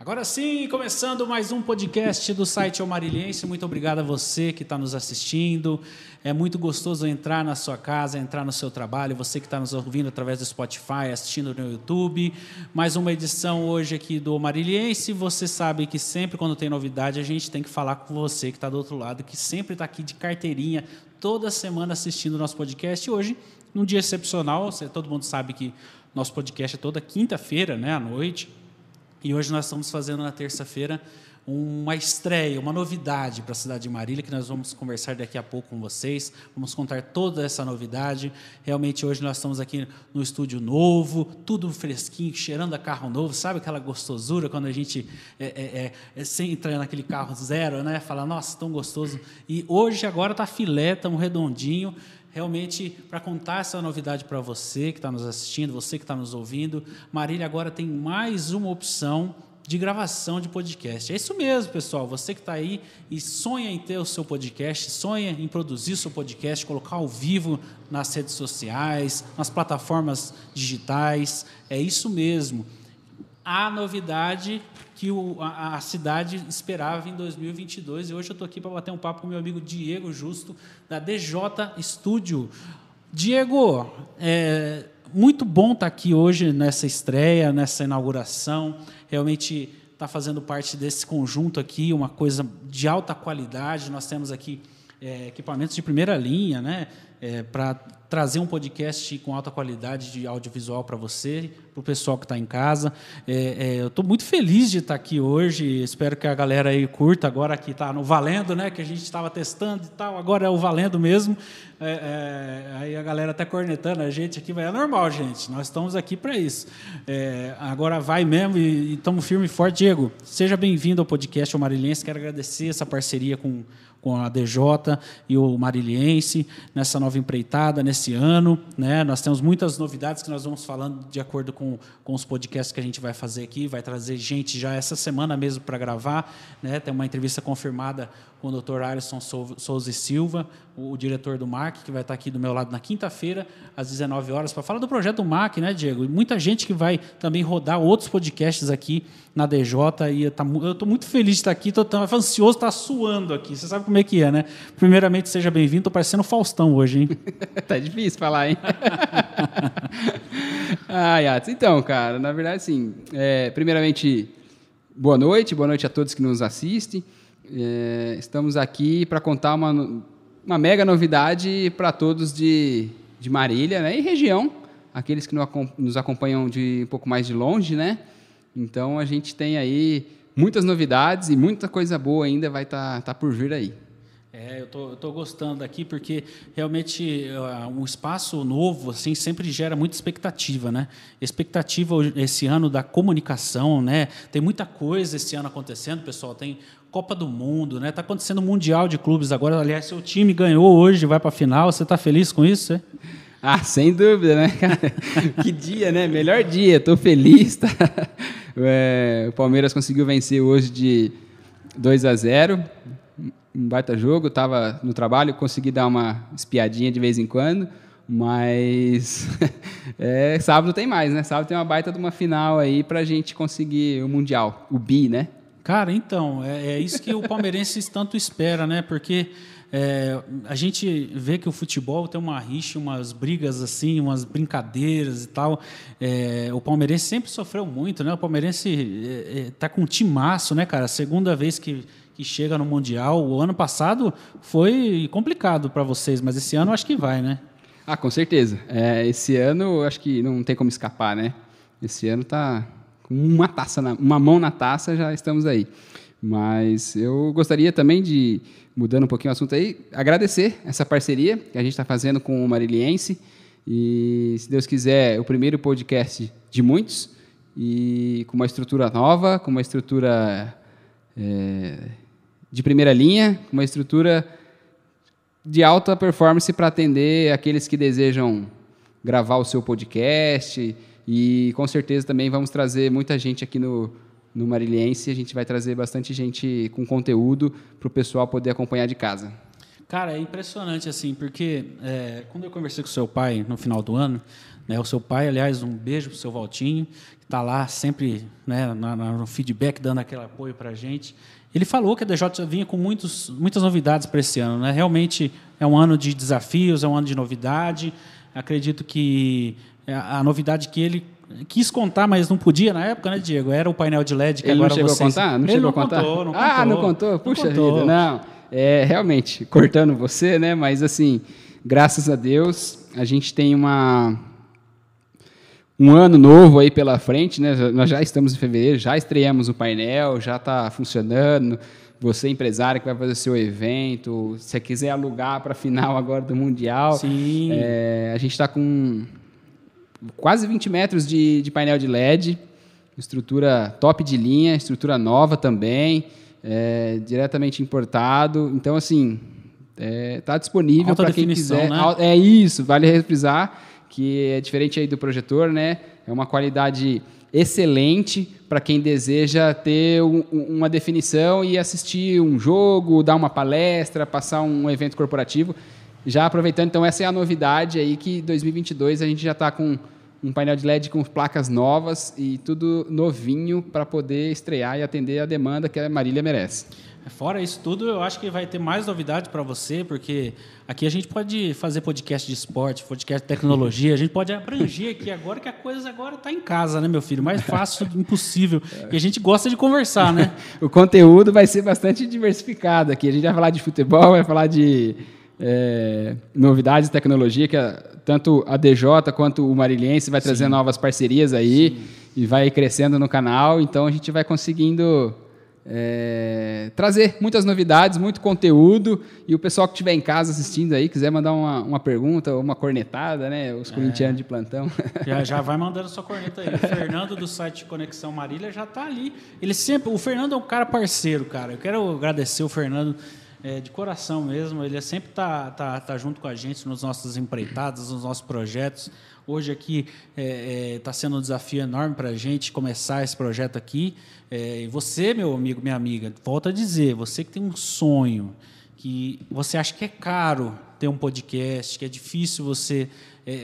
Agora sim, começando mais um podcast do site Almariliense. Muito obrigado a você que está nos assistindo. É muito gostoso entrar na sua casa, entrar no seu trabalho. Você que está nos ouvindo através do Spotify, assistindo no YouTube. Mais uma edição hoje aqui do Almariliense. Você sabe que sempre quando tem novidade a gente tem que falar com você que está do outro lado, que sempre está aqui de carteirinha, toda semana assistindo o nosso podcast. Hoje, num dia excepcional, todo mundo sabe que nosso podcast é toda quinta-feira, né, à noite e hoje nós estamos fazendo na terça-feira uma estreia, uma novidade para a cidade de Marília, que nós vamos conversar daqui a pouco com vocês. Vamos contar toda essa novidade. Realmente hoje nós estamos aqui no estúdio novo, tudo fresquinho, cheirando a carro novo. Sabe aquela gostosura quando a gente é, é, é, é entra naquele carro zero, né? Fala, nossa, tão gostoso. E hoje agora está filé, estamos redondinho realmente para contar essa novidade para você que está nos assistindo, você que está nos ouvindo. Marília agora tem mais uma opção de gravação de podcast. É isso mesmo, pessoal. Você que está aí e sonha em ter o seu podcast, sonha em produzir o seu podcast, colocar ao vivo nas redes sociais, nas plataformas digitais. É isso mesmo. A novidade que o, a, a, cidade esperava em 2022. E hoje eu estou aqui para bater um papo com meu amigo Diego Justo, da DJ Studio. Diego, é muito bom estar tá aqui hoje nessa estreia, nessa inauguração. Realmente está fazendo parte desse conjunto aqui, uma coisa de alta qualidade. Nós temos aqui é, equipamentos de primeira linha, né? É, para trazer um podcast com alta qualidade de audiovisual para você, para o pessoal que está em casa. É, é, eu estou muito feliz de estar tá aqui hoje. Espero que a galera aí curta agora que está no valendo, né? Que a gente estava testando e tal. Agora é o valendo mesmo. É, é aí a galera até tá cornetando a gente aqui, mas é normal, gente. Nós estamos aqui para isso. Agora vai mesmo e estamos firme e forte. Diego, seja bem-vindo ao podcast O Marilhense. Quero agradecer essa parceria com com a DJ e o Mariliense nessa nova empreitada, nesse ano. Né? Nós temos muitas novidades que nós vamos falando de acordo com, com os podcasts que a gente vai fazer aqui. Vai trazer gente já essa semana mesmo para gravar. Né? Tem uma entrevista confirmada com o Dr. Alisson Souza e Silva, o, diretor do MAC, que vai estar aqui do meu lado na quinta-feira, às 19 horas, para falar do projeto do MAC, né, Diego? E muita gente que vai também rodar outros podcasts aqui na DJ. E tá, eu estou muito feliz de estar aqui, estou ansioso, está suando aqui. Você sabe como é que é, né? Primeiramente, seja bem-vindo. Estou parecendo Faustão hoje, hein? tá difícil falar, hein? ah, Yates. Então, cara, na verdade, assim, é, primeiramente, boa noite, boa noite a todos que nos assistem. É, estamos aqui para contar uma, uma mega novidade para todos de, de Marília né, e região, aqueles que nos acompanham de um pouco mais de longe, né? Então a gente tem aí muitas novidades e muita coisa boa ainda vai estar tá, tá por vir aí. É, eu tô, tô gostando daqui porque realmente uh, um espaço novo assim sempre gera muita expectativa, né? Expectativa esse ano da comunicação, né? Tem muita coisa esse ano acontecendo, pessoal. Tem Copa do Mundo, né? Tá acontecendo Mundial de Clubes agora. Aliás, seu time ganhou hoje, vai para a final. Você está feliz com isso? É? Ah, sem dúvida, né, cara? que dia, né? Melhor dia. Estou feliz. Tá? É, o Palmeiras conseguiu vencer hoje de 2 a 0 um baita jogo. Estava no trabalho, consegui dar uma espiadinha de vez em quando, mas é, sábado tem mais, né? Sábado tem uma baita de uma final aí para a gente conseguir o Mundial, o BI, né? Cara, então, é, é isso que o palmeirense tanto espera, né? Porque é, a gente vê que o futebol tem uma rixa, umas brigas assim, umas brincadeiras e tal. É, o palmeirense sempre sofreu muito, né? O palmeirense está é, é tá com um timaço, né, cara? Segunda vez que, que chega no Mundial. O ano passado foi complicado para vocês, mas esse ano acho que vai, né? Ah, com certeza. É, esse ano acho que não tem como escapar, né? Esse ano tá uma taça, na, uma mão na taça, já estamos aí. Mas eu gostaria também de, mudando um pouquinho o assunto aí, agradecer essa parceria que a gente está fazendo com o Mariliense. E, se Deus quiser, o primeiro podcast de muitos, e com uma estrutura nova, com uma estrutura é, de primeira linha, com uma estrutura de alta performance para atender aqueles que desejam gravar o seu podcast e com certeza também vamos trazer muita gente aqui no, no Mariliense. A gente vai trazer bastante gente com conteúdo para o pessoal poder acompanhar de casa. Cara, é impressionante assim, porque é, quando eu conversei com o seu pai no final do ano, né, o seu pai, aliás, um beijo para o seu Valtinho, que está lá sempre né, no feedback, dando aquele apoio para a gente. Ele falou que a DJ vinha com muitos, muitas novidades para esse ano. Né? Realmente é um ano de desafios, é um ano de novidade. Acredito que a novidade que ele quis contar, mas não podia na época, né, Diego? Era o painel de LED que ele agora não chegou vocês... a contar? Não ele chegou não a contar? Contou, não ah, contou. não contou? Puxa não contou. vida, não. É, realmente, cortando você, né? Mas assim, graças a Deus, a gente tem uma um ano novo aí pela frente, né? Nós já estamos em fevereiro, já estreamos o painel, já está funcionando. Você empresário que vai fazer seu evento, se quiser alugar para a final agora do mundial, Sim. é, a gente está com quase 20 metros de, de painel de LED, estrutura top de linha, estrutura nova também, é, diretamente importado. Então, assim, está disponível Alta para quem quiser. né? É isso, vale refrisar que é diferente aí do projetor, né? É uma qualidade excelente para quem deseja ter um- uma definição e assistir um jogo, dar uma palestra, passar um evento corporativo. Já aproveitando, então, essa é a novidade aí que 2022 a gente já está com um painel de LED com placas novas e tudo novinho para poder estrear e atender a demanda que a Marília merece. Fora isso tudo, eu acho que vai ter mais novidade para você, porque aqui a gente pode fazer podcast de esporte, podcast de tecnologia, a gente pode abranger aqui agora que a coisa agora está em casa, né, meu filho? Mais fácil impossível. E a gente gosta de conversar, né? o conteúdo vai ser bastante diversificado aqui. A gente vai falar de futebol, vai falar de é, novidades de tecnologia, que a- tanto a DJ quanto o Mariliense vai trazer novas parcerias aí e vai crescendo no canal. Então a gente vai conseguindo é, trazer muitas novidades, muito conteúdo. E o pessoal que estiver em casa assistindo aí, quiser mandar uma, uma pergunta ou uma cornetada, né? Os corintianos de plantão. Já, já vai mandando sua corneta aí. O Fernando do site Conexão Marília já está ali. Ele sempre, o Fernando é um cara parceiro, cara. Eu quero agradecer o Fernando é, de coração mesmo. Ele sempre tá, tá, tá junto com a gente nos nossos empreitados, nos nossos projetos. Hoje aqui está sendo um desafio enorme para a gente começar esse projeto aqui. É, e você, meu amigo, minha amiga, volto a dizer, você que tem um sonho, que você acha que é caro ter um podcast, que é difícil você é, é,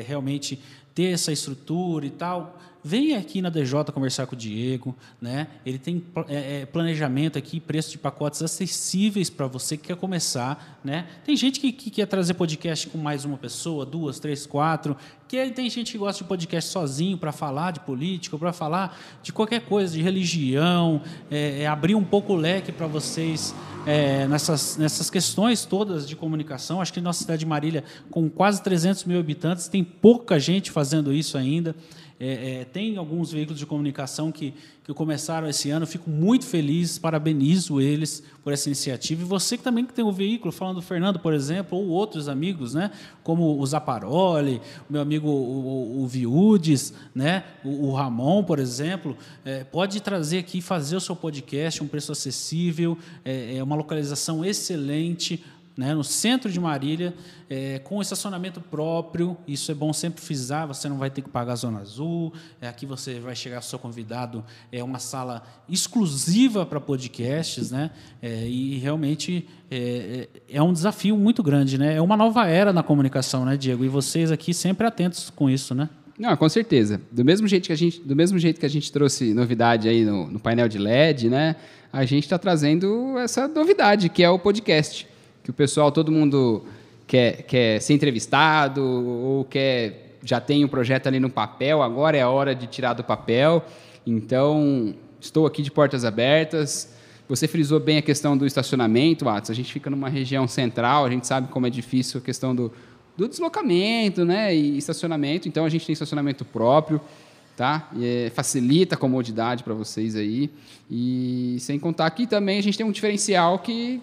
é, realmente ter essa estrutura e tal, vem aqui na DJ conversar com o Diego, né? Ele tem é, é, planejamento aqui, preço de pacotes acessíveis para você que quer começar, né? Tem gente que, que quer trazer podcast com mais uma pessoa, duas, três, quatro, que tem gente que gosta de podcast sozinho para falar de política, para falar de qualquer coisa, de religião, é, é abrir um pouco o leque para vocês é, nessas, nessas questões todas de comunicação. Acho que nossa cidade de Marília, com quase 300 mil habitantes, tem pouca gente fazendo isso ainda. É, é, tem alguns veículos de comunicação que, que começaram esse ano, fico muito feliz, parabenizo eles por essa iniciativa. E você que também que tem um veículo, falando do Fernando, por exemplo, ou outros amigos, né, como o Zaparoli, o meu amigo o, o, o Viudes, né, o, o Ramon, por exemplo, é, pode trazer aqui, fazer o seu podcast, um preço acessível, é, é uma localização excelente, né, no centro de Marília, é, com estacionamento próprio. Isso é bom sempre frisar. Você não vai ter que pagar a zona azul. É, aqui você vai chegar seu convidado. É uma sala exclusiva para podcasts, né? É, e realmente é, é, é um desafio muito grande, né? É uma nova era na comunicação, né, Diego? E vocês aqui sempre atentos com isso, né? Não, com certeza. Do mesmo jeito que a gente, do mesmo jeito que a gente trouxe novidade aí no, no painel de LED, né? A gente está trazendo essa novidade que é o podcast, que o pessoal, todo mundo quer, quer ser entrevistado ou quer já tem um projeto ali no papel. Agora é a hora de tirar do papel. Então estou aqui de portas abertas. Você frisou bem a questão do estacionamento, Atos. A gente fica numa região central, a gente sabe como é difícil a questão do, do deslocamento, né, e estacionamento. Então a gente tem estacionamento próprio, tá? E, é, facilita a comodidade para vocês aí. E sem contar que também a gente tem um diferencial que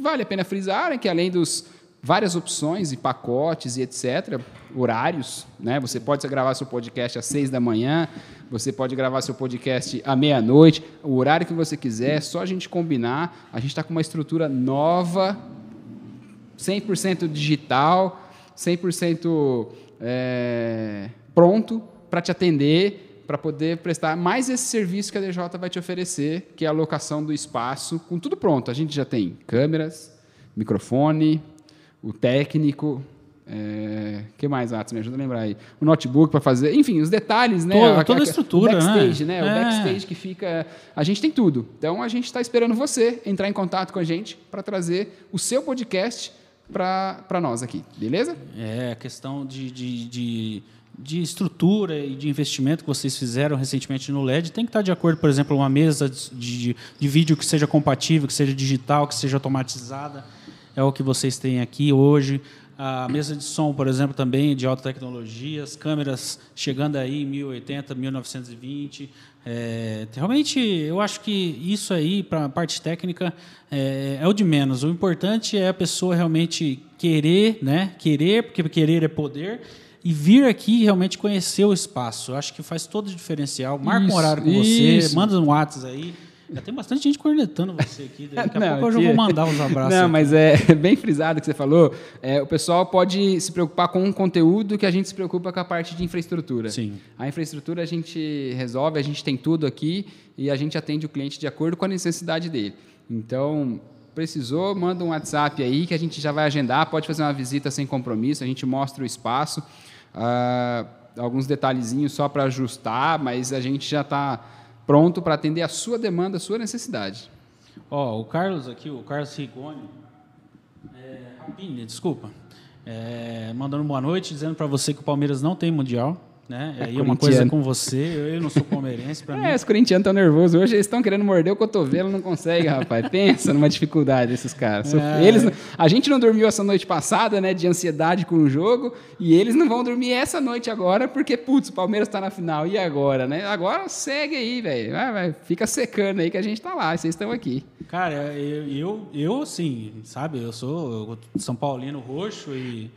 vale a pena frisar, que além dos várias opções e pacotes e etc, horários, né? Você pode gravar seu podcast às seis da manhã, você pode gravar seu podcast à meia-noite, o horário que você quiser, é só a gente combinar. A gente está com uma estrutura nova 100% digital, 100% é, pronto para te atender, para poder prestar mais esse serviço que a DJ vai te oferecer, que é a locação do espaço, com tudo pronto. A gente já tem câmeras, microfone, o técnico, é, que mais, Atos? Me ajuda a lembrar aí. O notebook para fazer, enfim, os detalhes, né? Toda, toda a estrutura, o backstage, né? né? É. O backstage que fica. A gente tem tudo. Então a gente está esperando você entrar em contato com a gente para trazer o seu podcast para nós aqui, beleza? É, a questão de, de, de, de estrutura e de investimento que vocês fizeram recentemente no LED tem que estar de acordo, por exemplo, uma mesa de, de, de vídeo que seja compatível, que seja digital, que seja automatizada. É o que vocês têm aqui hoje. A mesa de som, por exemplo, também de alta tecnologia, as câmeras chegando aí em 1080, 1920. É, realmente, eu acho que isso aí, para a parte técnica, é, é, o de menos. O importante é a pessoa realmente querer, né? Querer, porque querer é poder, e vir aqui realmente conhecer o espaço. Eu acho que faz todo o diferencial. Marca Isso, um horário com isso. você, manda um WhatsApp aí. Já tem bastante gente cornetando você aqui. Daqui a Não, pouco eu já vou mandar uns abraços. Não, aqui. mas é bem frisado o que você falou. É, o pessoal pode se preocupar com um conteúdo que a gente se preocupa com a parte de infraestrutura. Sim. A infraestrutura a gente resolve, a gente tem tudo aqui e a gente atende o cliente de acordo com a necessidade dele. Então, precisou, manda um WhatsApp aí que a gente já vai agendar. Pode fazer uma visita sem compromisso, a gente mostra o espaço. Ah, alguns detalhezinhos só para ajustar, mas a gente já está pronto para atender a sua demanda, a sua necessidade. Ó, o Carlos aqui, o Carlos Rigoni, é, Rapini, desculpa, é, mandando boa noite, dizendo para você que o Palmeiras não tem mundial, né? É Aí é uma coisa com você, eu, não sou palmeirense, para mim. É, os corintianos estão nervosos. Hoje eles estão querendo morder o cotovelo, não conseguem, rapaz. Pensa numa dificuldade esses caras. É. Eles, a gente não dormiu essa noite passada, né, de ansiedade com o jogo, e eles não vão dormir essa noite agora, porque, putz, o Palmeiras está na final. E agora, né? Agora segue aí, velho. Vai, vai, fica secando aí que a gente tá lá, vocês estão aqui. Cara, eu, eu, eu assim, sabe, eu sou São Paulino roxo e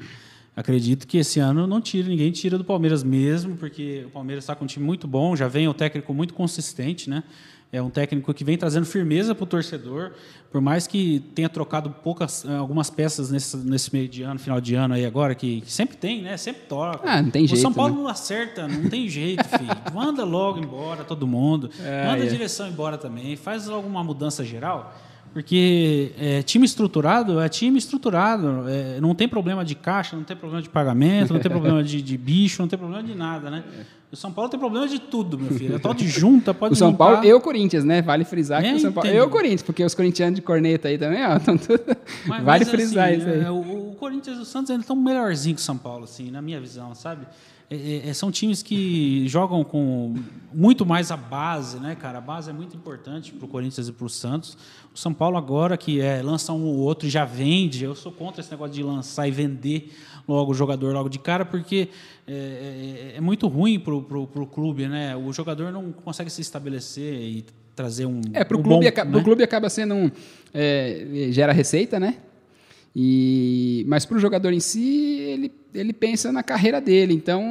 acredito que esse ano não tira, ninguém tira do Palmeiras mesmo, porque o Palmeiras está com um time muito bom, já vem um técnico muito consistente, né? É um técnico que vem trazendo firmeza para o torcedor, por mais que tenha trocado poucas, eh, algumas peças nesse, nesse meio de ano, final de ano aí agora, que, que sempre tem, né? Sempre toca. Ah, não tem o jeito, São Paulo né? não acerta, não tem jeito, filho. Manda logo embora todo mundo. É, Manda a é. direção embora também. Faz alguma mudança geral. Porque é, time estruturado é time estruturado. É, não tem problema de caixa, não tem problema de pagamento, não tem problema de, de bicho, não tem problema de nada, né? O São Paulo tem problema de tudo, meu filho. É tal de junta, pode O São juntar. Paulo e o Corinthians, né? Vale frisar que É, o São Paulo. e o Corinthians, porque os corintianos de corneta aí também, ó, estão tudo. Mas- vale mas, frisar assim, isso aí. é, o, o Corinthians e o Santos ainda estão melhorzinho que o São Paulo, assim, na minha visão, sabe? É, é, são times que jogam com muito mais a base, né, cara? A base é muito importante para o Corinthians e para o Santos. O São Paulo agora que é, lança um ou outro e já vende. Eu sou contra esse negócio de lançar e vender logo o jogador logo de cara, porque é, é- é muito ruim para o clube, né? O jogador não consegue se estabelecer e trazer um É, pro um clube, bom, aca- né? clube acaba sendo um. é, gera receita, né? E, mas para o jogador em si, ele, ele pensa na carreira dele. Então,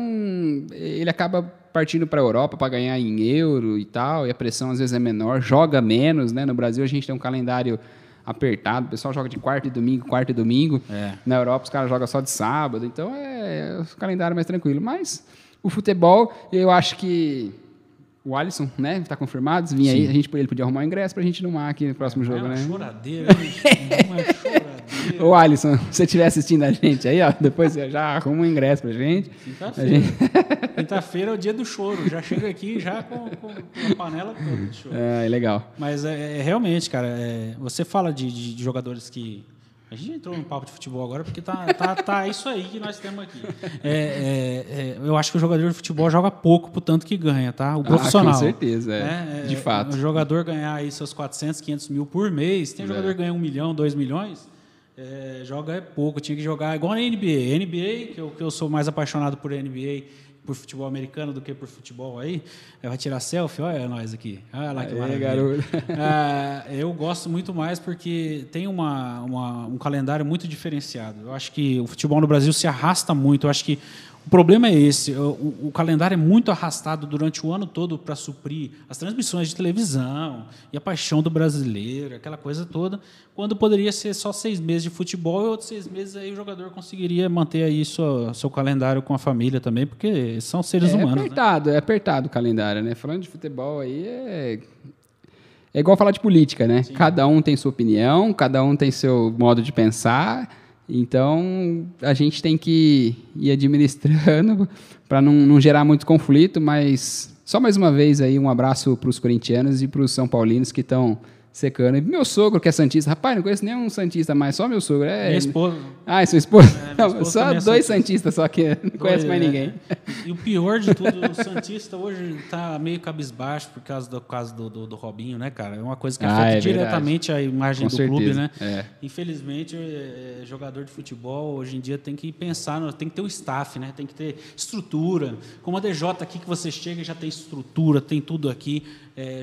ele acaba partindo para a Europa para ganhar em euro e tal, e a pressão às vezes é menor, joga menos, né? No Brasil a gente tem um calendário apertado, o pessoal joga de quarta e domingo, quarta e domingo. É. Na Europa os caras jogam só de sábado, então é o calendário mais tranquilo. Mas o futebol, eu acho que o Alisson, né, tá confirmado, vinha aí, a gente, ele podia arrumar um ingresso pra gente mar aqui no próximo É jogo, uma né? choradeira, hein? uma choradeira. Ô Alisson, se você estiver assistindo a gente aí, ó, depois você já arruma um ingresso pra gente. A Quinta-feira. gente... Quinta-feira é o dia do choro. Já chega aqui já com, com, a panela toda de choro. É, legal. Mas é, é realmente, cara, é, você fala de, de- de jogadores que. A gente entrou no papo de futebol agora porque tá, tá, tá isso aí que nós temos aqui. É, é, é, eu acho que o jogador de futebol joga pouco pro tanto que ganha, tá? O profissional. Ah, com certeza, é. né? De fato. O jogador ganhar aí seus 400, 500 mil por mês. Tem jogador que ganha um milhão, dois milhões. É, joga é pouco. Tinha que jogar igual na NBA. NBA, que eu, que eu sou mais apaixonado por NBA por futebol americano do que por futebol aí. Vai tirar selfie? Olha nós aqui. Olha lá que Aê, maravilha. garoto. Ah, eu gosto muito mais porque tem uma, uma- um calendário muito diferenciado. Eu acho que o futebol no Brasil se arrasta muito. Eu acho que o problema é esse. O, o calendário é muito arrastado durante o ano todo para suprir as transmissões de televisão e a paixão do brasileiro, aquela coisa toda, quando poderia ser só seis meses de futebol e outros seis meses aí o jogador conseguiria manter aí sua, seu calendário com a família também, porque são seres É humanos. né? apertado, é apertado o calendário, né? Falando de futebol aí, é... é igual falar de política, né? Cada um tem sua opinião, cada um tem seu modo de pensar. Então, a gente tem que ir administrando para não, não gerar muito conflito, mas só mais uma vez aí um abraço para os corintianos e para os são paulinos que estão secando. E meu sogro, que é Santista, rapaz, não conheço nenhum Santista mais, só meu sogro. É, Minha esposa. Ah, é sua esposa? É, Não, esposa só é dois Santista. Santistas, só que não conhece mais É. ninguém. E o pior de tudo, o Santista hoje está meio cabisbaixo por causa do, caso do, do, do Robinho, né, cara? É uma coisa que Ah, afeta verdade. diretamente a imagem Com do clube, certeza. né? É. Infelizmente, jogador de futebol hoje em dia tem que pensar, tem que ter o staff, né? Tem que ter estrutura. Como a DJ aqui que você chega e já tem estrutura, tem tudo aqui.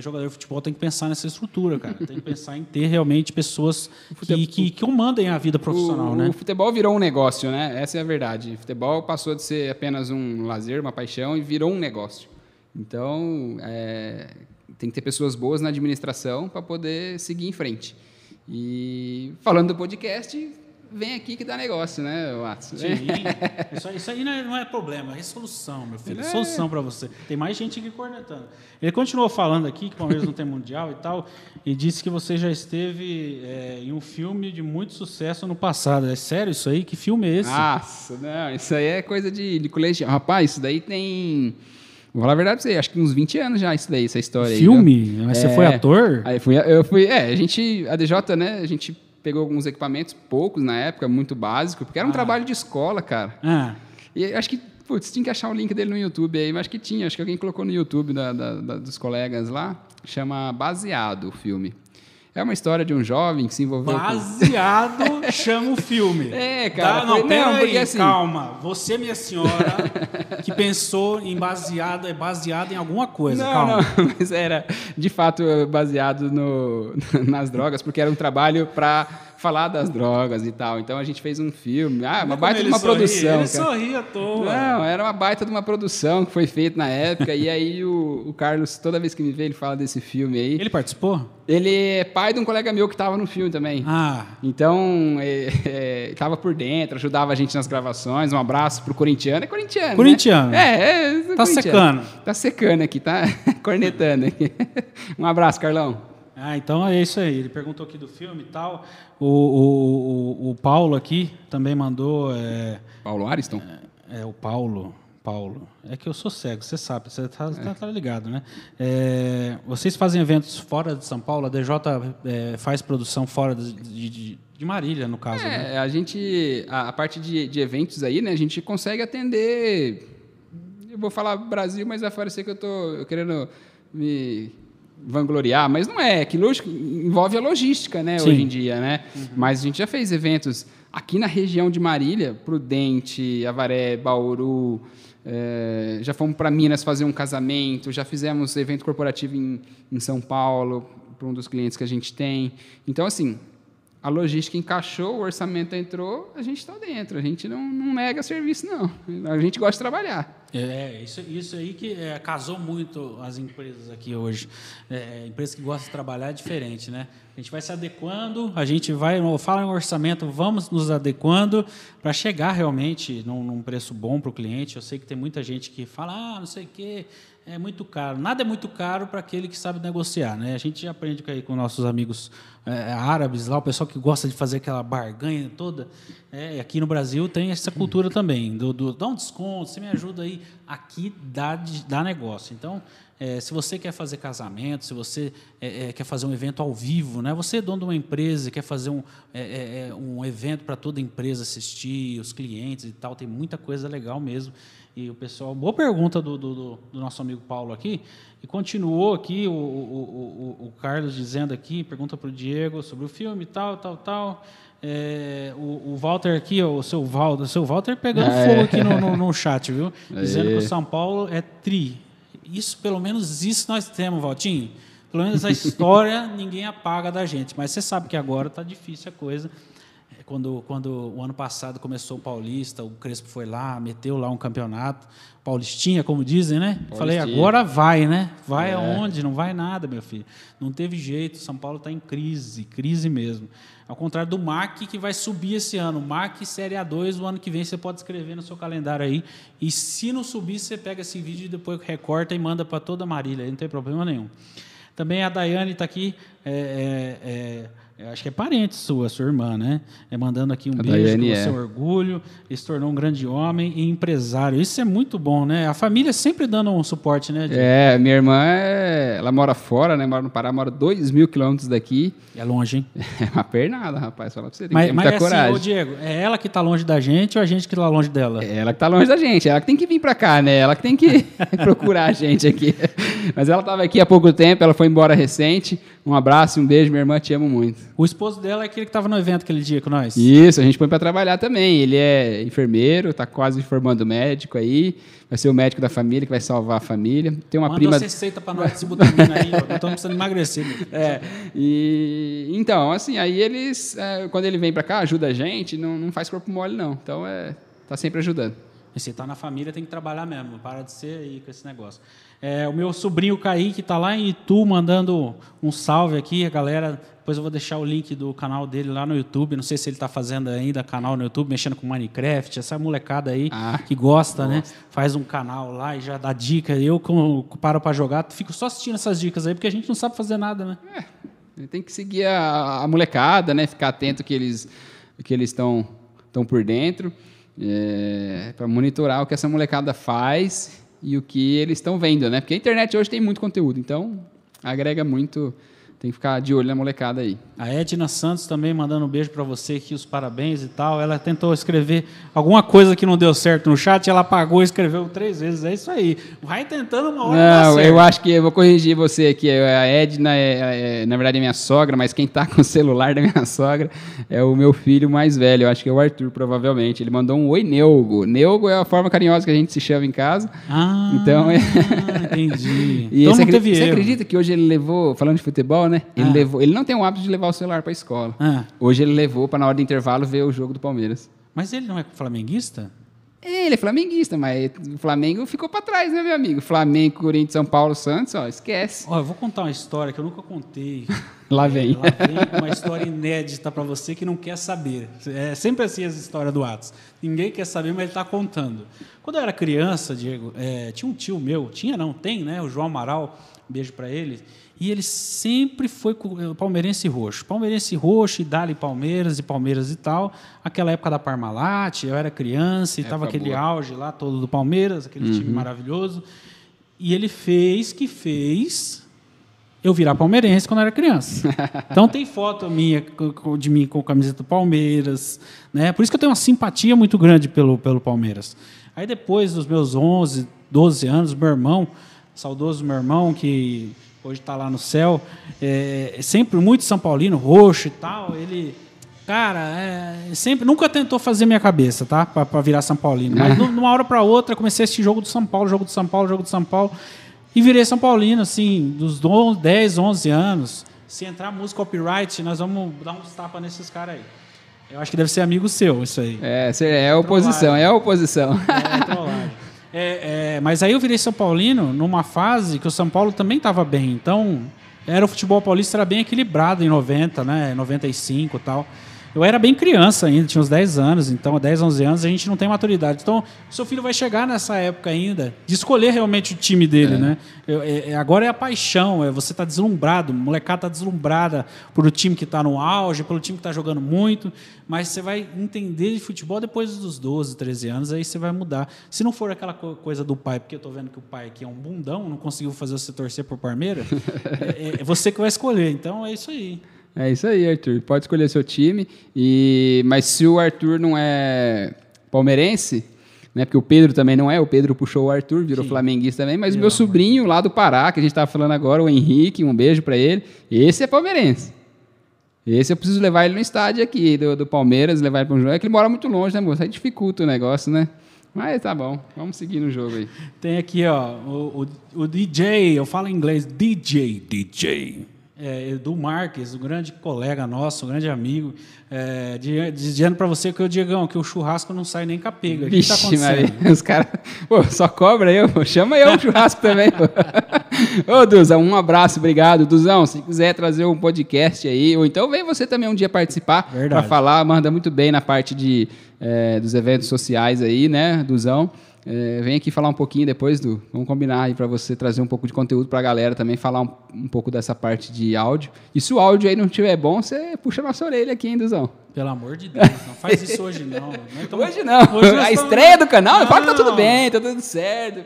Jogador de futebol tem que pensar nessa estrutura, cara. Tem que pensar em ter realmente pessoas que, que, que comandem a vida profissional, o, né? o futebol virou um negócio, né? Essa é a verdade. O futebol passou de ser apenas um lazer, uma paixão, e virou um negócio. Então, é, tem que ter pessoas boas na administração para poder seguir em frente. E falando do podcast, vem aqui que dá negócio, né, Watson? Sim, isso, aí- isso aí não é, não é problema, é solução, meu filho. É solução para você. Tem mais gente aqui cornetando. Ele continuou falando aqui que o Palmeiras não tem mundial e tal, e disse que você já esteve é, em um filme de muito sucesso no passado. É sério isso aí? Que filme é esse? Nossa, não, isso aí é coisa de, de colegial. Rapaz, isso daí tem. Vou falar a verdade pra você, acho que uns 20 anos já isso daí, essa história aí. filme? viu? Mas você É. foi ator? Aí fui, eu fui, é, a gente, a DJ, né, a gente pegou alguns equipamentos, poucos na época, muito básico, porque era um trabalho de escola, cara. Ah, E acho que, putz, tinha que achar o link dele no YouTube aí, mas acho que tinha, acho que alguém colocou no YouTube da- da- da- dos colegas lá, chama Baseado o filme. É uma história de um jovem que se envolveu com... baseado chama o filme. É, cara, Tá? Não, foi- pera não, aí, assim- calma. Você, minha senhora, que pensou em baseado, é baseado em alguma coisa. Não, calma. não, mas era de fato baseado no, nas drogas, porque era um trabalho para falar das drogas e tal. Então a gente fez um filme, ah, uma Como baita de uma sorri? produção. Ele cara. sorri à toa. Não, era uma baita de uma produção que foi feita na época. e aí o, o Carlos, toda vez que me vê, ele fala desse filme aí. Ele participou? Ele é pai de um colega meu que estava no filme também. Ah, Então, estava por dentro, ajudava a gente nas gravações. Um abraço pro corintiano. É corintiano, Corintiano. né? É, é Tá corintiano. secando. Tá secando aqui, tá cornetando aqui. Um abraço, Carlão. Ah, então é isso aí. Ele perguntou aqui do filme e tal. O, o, o, o Paulo aqui também mandou. É, Paulo Ariston? é, o Paulo. Paulo. É que eu sou cego, você sabe, você tá, tá- tá ligado, né? É, vocês fazem eventos fora de São Paulo? A DJ é, faz produção fora de, de, de- Marília, no caso, né? É, a gente, a, a parte de, de eventos aí, né, a gente consegue atender. Eu vou falar Brasil, mas vai parecer que eu tô querendo me vangloriar, mas não é, que lógico, envolve a logística, né, Sim. hoje em dia, né? Mas a gente já fez eventos aqui na região de Marília, Prudente, Avaré, Bauru, é, já fomos para Minas fazer um casamento, já fizemos evento corporativo em, em São Paulo para um dos clientes que a gente tem. Então, assim, a logística encaixou, o orçamento entrou, a gente está dentro. A gente não, não nega serviço, não. A gente gosta de trabalhar. É, isso, isso aí que é, casou muito as empresas aqui hoje. É, empresas que gostam de trabalhar é diferente, né? A gente vai se adequando, a gente vai, fala em orçamento, vamos nos adequando para chegar realmente num, num preço bom para o cliente. Eu sei que tem muita gente que fala, ah, não sei o quê, é muito caro. Nada é muito caro para aquele que sabe negociar, né? A gente aprende aí com nossos amigos é, árabes lá, o pessoal que gosta de fazer aquela barganha toda. É, aqui no Brasil tem essa cultura também, do, do dá um desconto, você me ajuda aí. Aqui dá, dá negócio. Então, é, se você quer fazer casamento, se você é, é, quer fazer um evento ao vivo, né? você é dono de uma empresa, quer fazer um, é, é, é, um evento para toda a empresa assistir, os clientes e tal, tem muita coisa legal mesmo. E o pessoal, boa pergunta do, do, do- nosso amigo Paulo aqui. E continuou aqui o, o, o, o- Carlos dizendo aqui, pergunta para o Diego sobre o filme, tal, tal, tal. É, o, o Walter aqui, o seu Walter, o seu Walter pegando É. fogo aqui no, no, no chat, viu? Dizendo Aê. que o São Paulo é tri. Isso, pelo menos isso nós temos, Valtinho. Pelo menos a história ninguém apaga da gente. Mas você sabe que agora está difícil a coisa. Quando, quando o ano passado começou o Paulista, o Crespo foi lá, meteu lá um campeonato. Paulistinha, como dizem, né? Falei, Paulistinha. agora vai, né? Vai É. aonde? Não vai nada, meu filho. Não teve jeito, São Paulo está em crise, crise mesmo. Ao contrário do MAC, que vai subir esse ano. MAC Série A2, o ano que vem você pode escrever no seu calendário aí. E se não subir, você pega esse vídeo e depois recorta e manda para toda a Marília, não tem problema nenhum. Também a Daiane está aqui. É, é, é, eu acho que é parente sua, sua irmã, né? É mandando aqui um A beijo Daiane com o é. seu orgulho. Ele se tornou um grande homem e empresário. Isso é muito bom, né? A família sempre dando um suporte, né? Diego? É, minha irmã, é, ela mora fora, né? Mora no Pará, mora 2 mil quilômetros daqui. É longe, hein? É uma pernada, rapaz. Fala pra você, tem que Mas, ter mas muita é assim, coragem. ô Diego, é ela que está longe da gente ou a gente que está longe dela? É ela que tá longe da gente, ela que tem que vir pra cá, né? Ela que tem que procurar a gente aqui. Mas ela tava aqui há pouco tempo, ela foi embora recente. Um abraço, um beijo, minha irmã, te amo muito. O esposo dela é aquele que estava no evento aquele dia com nós. Isso, a gente põe pra trabalhar também. Ele é enfermeiro, tá quase formando médico aí. Vai ser o médico da família que vai salvar a família. Tem uma Manda prima. uma receita para nós de cibutamina aí, ó. Estamos precisando emagrecer. meu. É, e então, assim, aí eles, é, quando ele vem pra cá, ajuda a gente, não, não faz corpo mole, não. Então, é, tá sempre ajudando. E se tá na família, tem que trabalhar mesmo. Para de ser aí com esse negócio. É, o meu sobrinho Kaique tá lá em Itu mandando um salve aqui, a galera. Depois eu vou deixar o link do canal dele lá no YouTube. Não sei se ele está fazendo ainda canal no YouTube, mexendo com Minecraft. Essa molecada aí Ah, que gosta, né? Faz um canal lá e já dá dica. Eu, paro para jogar, fico só assistindo essas dicas aí, porque a gente não sabe fazer nada, né? Ele Tem que seguir a, a molecada, né? Ficar atento que eles que eles estão estão por dentro, é, para monitorar o que essa molecada faz e o que eles estão vendo, né? Porque a internet hoje tem muito conteúdo, então agrega muito. Tem que ficar de olho na molecada aí. A Edna Santos também mandando um beijo para você aqui, os parabéns e tal. Ela tentou escrever alguma coisa que não deu certo no chat, ela apagou e escreveu três vezes. É isso aí. Vai tentando uma hora Não, eu acho que eu vou corrigir você aqui. A Edna é, é, na verdade, é minha sogra, mas quem tá com o celular da minha sogra é o meu filho mais velho. Eu acho que é o Arthur, provavelmente. Ele mandou um oi, Neugo. Neugo é a forma carinhosa que a gente se chama em casa. Ah, Então, é- entendi. E então você, não acredita, você acredita que hoje ele levou, falando de futebol, né? Ele, Ah. levou, ele não tem o hábito de levar o celular para a escola. Ah, Hoje ele levou para na hora do intervalo ver o jogo do Palmeiras. mas ele não é flamenguista? Ele é flamenguista, mas o Flamengo ficou para trás, né, meu amigo? Flamengo, Corinthians, São Paulo, Santos, ó, esquece. Ó, eu vou contar uma história que eu nunca contei. Lá vem. Lá vem uma história inédita para você que não quer saber. É sempre assim as histórias do Atos. Ninguém quer saber, mas ele está contando. Quando eu era criança, Diego, é, tinha um tio meu, tinha não, tem, né? O João Amaral, um beijo para ele. E ele sempre foi eh, palmeirense roxo. Palmeirense roxo, e Dali Palmeiras e Palmeiras e tal. Aquela época da Parmalat, eu era criança e estava aquele boa. auge lá todo do Palmeiras, aquele time maravilhoso. E ele fez que fez eu virar palmeirense quando era criança. Então tem foto minha de mim com a camiseta do Palmeiras, né? Por isso que eu tenho uma simpatia muito grande pelo, pelo Palmeiras. Aí depois dos meus 11, 12 anos, meu irmão, saudoso meu irmão que hoje está lá no céu, é, sempre muito São Paulino, roxo e tal, ele Cara, é, sempre nunca tentou fazer minha cabeça, tá? Pra virar São Paulino. Mas de uma hora pra outra, comecei a assistir jogo do São Paulo, jogo do São Paulo, jogo do São Paulo. E virei São Paulino, assim, dos 12, 10, 11 anos. Se entrar música copyright, nós vamos dar uns tapas nesses caras aí. Eu acho que deve ser amigo seu, isso aí. É, é oposição, é oposição. É, trollagem. É, é, mas aí eu virei São Paulino numa fase que o São Paulo também estava bem. Então, era o futebol paulista era bem equilibrado em 90, né? 95 e tal. Eu era bem criança ainda, tinha uns 10 anos, então, 10, 11 anos, a gente não tem maturidade. Então, o seu filho vai chegar nessa época ainda de escolher realmente o time dele, né? Eu- é- é- agora é a paixão, é você tá deslumbrado, o molecada tá deslumbrada por o time que está no auge, pelo time que está jogando muito, mas você vai entender de futebol depois dos 12, 13 anos, aí você vai mudar. Se não for aquela co- coisa do pai, porque eu tô vendo que o pai aqui é um bundão, não conseguiu fazer você torcer por Palmeiras, é, é você que vai escolher. Então é isso aí. É isso aí, Arthur. Pode escolher seu time. E mas se o Arthur não é palmeirense, né? Porque o Pedro também não é. O Pedro puxou o Arthur, virou Sim. flamenguista também. Mas o Meu amor. sobrinho lá do Pará, que a gente estava falando agora, o Henrique, um beijo para ele. Esse é palmeirense. Esse eu preciso levar ele no estádio aqui do, do Palmeiras, levar ele para um jogo. É que ele mora muito longe, né, moço? Aí dificulta o negócio, né? Mas tá bom, vamos seguir no jogo aí. Tem aqui, ó, o, o- o DJ, eu falo em inglês, DJ, DJ. É, Edu Marques, um grande colega nosso, um grande amigo, é, di- dizendo para você que o Diegão, que o churrasco não sai nem capega. O que, tá Vixe, acontecendo? Maria, os caras. Pô, só cobra eu, pô. Chama eu pro churrasco também, pô. Ô, Duzão, um abraço, obrigado. Duzão, se quiser trazer um podcast aí, ou então vem você também um dia participar para falar, manda muito bem na parte de, eh, dos eventos sociais aí, né, Duzão. É, vem aqui falar um pouquinho depois do. Vamos combinar aí para você trazer um pouco de conteúdo para a galera também, falar um, um, pouco dessa parte de áudio. E se o áudio aí não estiver bom, você puxa nossa orelha aqui, hein, Duzão? Pelo amor de Deus, não faz isso hoje não. hoje não. Hoje a estreia do canal, não, fala que tá tudo bem, tá tudo certo.